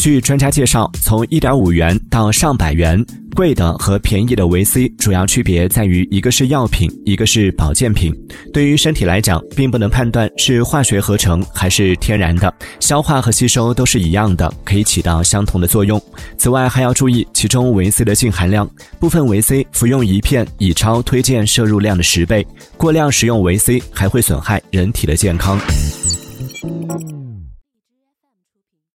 据专家介绍从一点五元到上百元贵的和便宜的维 c 主要区别在于一个是药品一个是保健品。对于身体来讲并不能判断是化学合成还是天然的消化和吸收都是一样的可以起到相同的作用。此外还要注意其中维 c 的净含量部分维 c 服用一片已超推荐摄入量的十倍过量食用维 c 还会损害人体的健康。